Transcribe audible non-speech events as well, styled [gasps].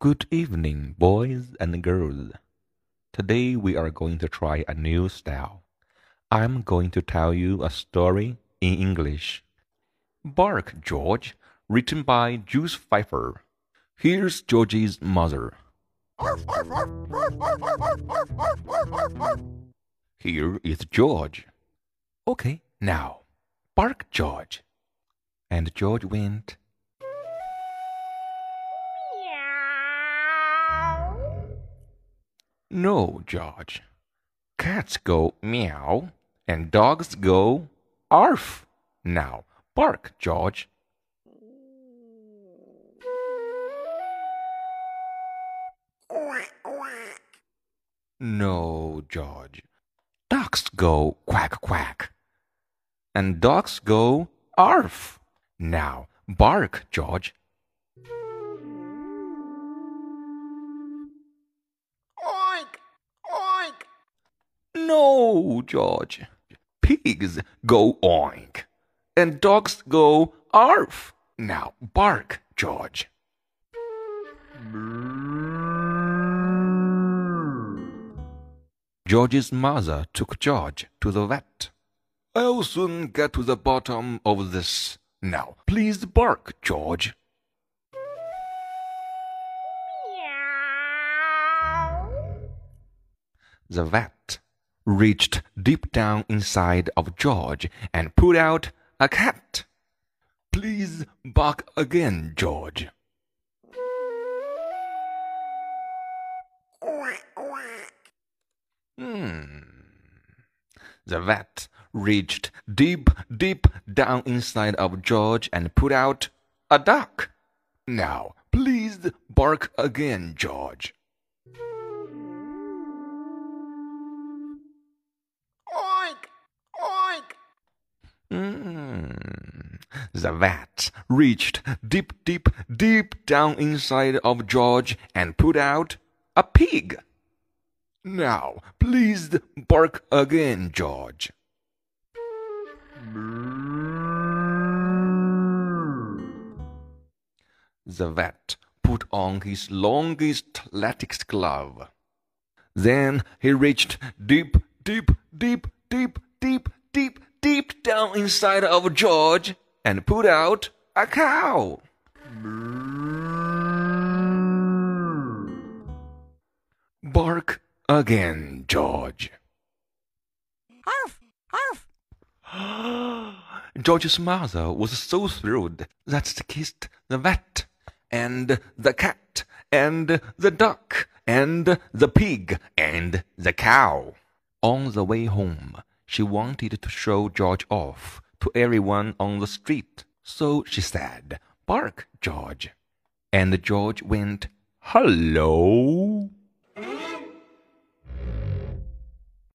Good evening, boys and girls. Today we are going to try a new style. I'm going to tell you a story in English. Bark, George, written by Jules Feiffer. Here's George's mother. Here is George. Okay, now, bark, George. And George went. No, George. Cats go meow and dogs go arf. Now, bark, George. No, George. Ducks go quack quack. And dogs go arf. Now, bark, George. No, George. Pigs go oink. And dogs go arf. Now, bark, George. George's mother took George to the vet. I'll soon get to the bottom of this. Now, please bark, George. The vet reached deep down inside of George and pulled out a cat. Please bark again, George. Hmm. The vet reached deep, deep down inside of George and put out a duck. Now, please bark again, George. The vet reached deep, deep, deep down inside of George and put out a pig. Now, please bark again, George. The vet put on his longest latex glove. Then he reached deep, deep, deep, deep, deep, deep, deep down inside of George and put out a cow. Bark again, George. Arf! Arf! [gasps] George's mother was so thrilled that she kissed the vet, and the cat, and the duck, and the pig, and the cow. On the way home, she wanted to show George off to everyone on the street. So she said, Bark, George. And the George went, Hello.